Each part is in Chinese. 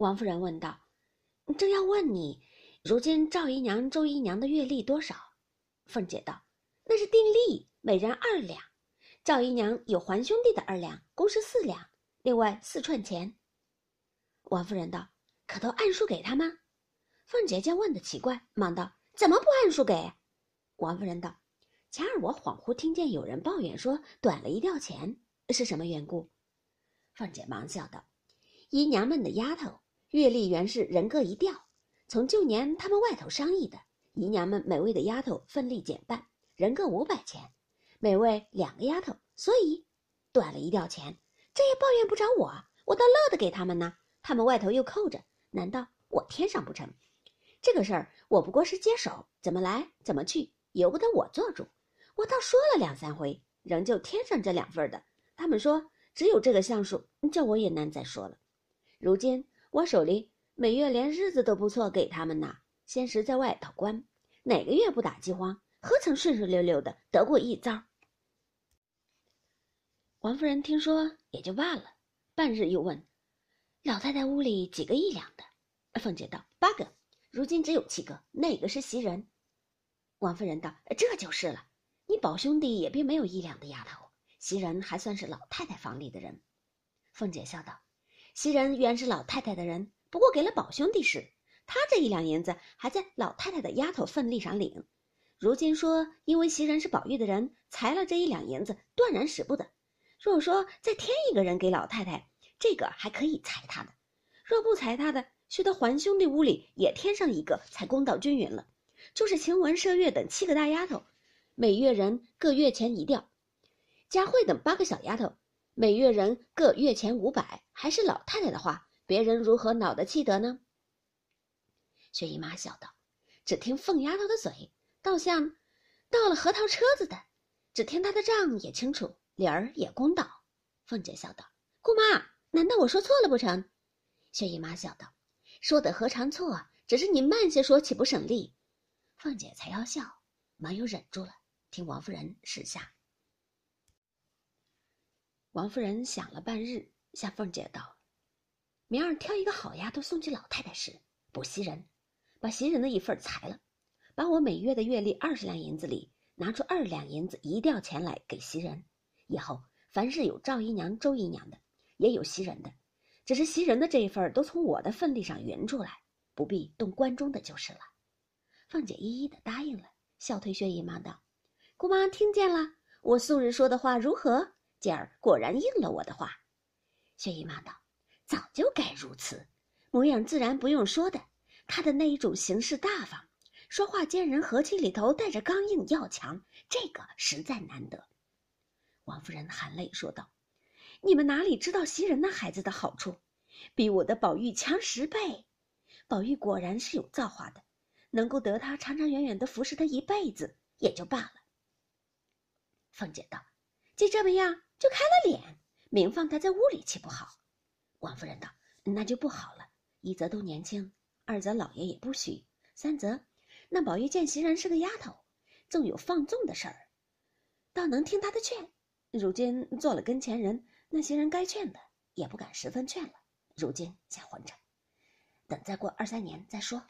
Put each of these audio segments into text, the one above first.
王夫人问道：“正要问你，如今赵姨娘、周姨娘的月例多少？”凤姐道：“那是定例，每人二两。赵姨娘有还兄弟的二两，共是四两，另外四串钱。”王夫人道：“可都按数给他吗？”凤姐见问的奇怪，忙道：“怎么不按数给？”王夫人道：“前儿我恍惚听见有人抱怨说短了一吊钱，是什么缘故？”凤姐忙笑道：“姨娘们的丫头。”月例原是人各一吊，从旧年他们外头商议的，姨娘们每位的丫头分例减半，人各五百钱，每位两个丫头，所以短了一吊钱。这也抱怨不着我，我倒乐得给他们呢。他们外头又扣着，难道我添上不成？这个事儿我不过是接手，怎么来怎么去，由不得我做主。我倒说了两三回，仍旧添上这两份的。他们说只有这个项数，叫我也难再说了。如今。我手里每月连日子都不错，给他们呐。先时在外头关，哪个月不打饥荒？何曾顺顺溜溜的得过一遭？王夫人听说也就罢了，半日又问：“老太太屋里几个一两的？”凤姐道：“八个，如今只有七个，哪个是袭人？”王夫人道：“这就是了。你宝兄弟也并没有一两的丫头，袭人还算是老太太房里的人。”凤姐笑道。袭人原是老太太的人，不过给了宝兄弟时，他这一两银子还在老太太的丫头份例上领。如今说因为袭人是宝玉的人，裁了这一两银子，断然使不得。若说再添一个人给老太太，这个还可以裁他的；若不裁他的，须得还兄弟屋里也添上一个，才公道均匀了。就是晴雯、麝月等七个大丫头，每月人各月钱一吊；佳慧等八个小丫头。每月人各月钱五百，还是老太太的话，别人如何恼得气得呢？薛姨妈笑道：“只听凤丫头的嘴，倒像到了核桃车子的；只听她的账也清楚，理儿也公道。”凤姐笑道：“姑妈，难道我说错了不成？”薛姨妈笑道：“说的何尝错？只是你慢些说，岂不省力？”凤姐才要笑，忙又忍住了，听王夫人示下。王夫人想了半日，向凤姐道：“明儿挑一个好丫头送去老太太时，补袭人，把袭人的一份裁了，把我每月的月例二十两银子里拿出二两银子一吊钱来给袭人。以后凡是有赵姨娘、周姨娘的，也有袭人的，只是袭人的这一份都从我的份例上匀出来，不必动关中的就是了。”凤姐一一的答应了，笑推薛姨妈道：“姑妈听见了，我素日说的话如何？”今儿果然应了我的话，薛姨妈道：“早就该如此，模样自然不用说的。他的那一种行事大方，说话见人和气里头带着刚硬要强，这个实在难得。”王夫人含泪说道：“你们哪里知道袭人那孩子的好处，比我的宝玉强十倍。宝玉果然是有造化的，能够得他长长远远的服侍他一辈子，也就罢了。”凤姐道：“既这么样。”就开了脸，明放他在屋里岂不好？王夫人道：“那就不好了。一则都年轻，二则老爷也不许，三则那宝玉见袭人是个丫头，纵有放纵的事儿，倒能听他的劝。如今做了跟前人，那些人该劝的也不敢十分劝了。如今先混着，等再过二三年再说。”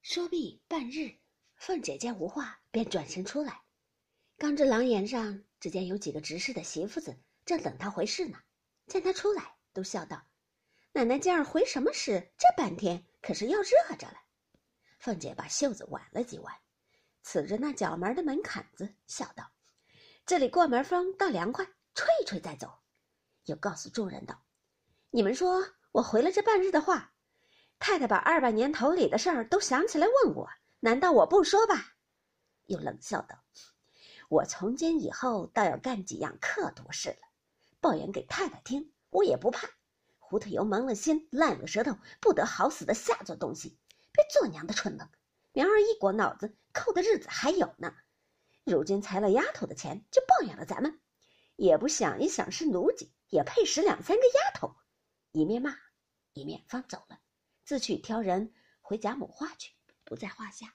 说毕半日，凤姐见无话，便转身出来。刚至廊檐上，只见有几个执事的媳妇子正等他回事呢。见他出来，都笑道：“奶奶今儿回什么事？这半天可是要热着了。”凤姐把袖子挽了几挽，刺着那角门的门槛子，笑道：“这里过门风倒凉快，吹一吹再走。”又告诉众人道：“你们说我回了这半日的话，太太把二百年头里的事儿都想起来问我，难道我不说吧？”又冷笑道。我从今以后倒要干几样刻毒事了，抱怨给太太听，我也不怕。糊涂油蒙了心，烂了舌头，不得好死的下作东西，别做娘的蠢愣。苗儿一裹脑子，扣的日子还有呢。如今裁了丫头的钱，就抱怨了咱们，也不想一想是奴籍，也配使两三个丫头。一面骂，一面放走了，自去挑人回贾母话去，不在话下。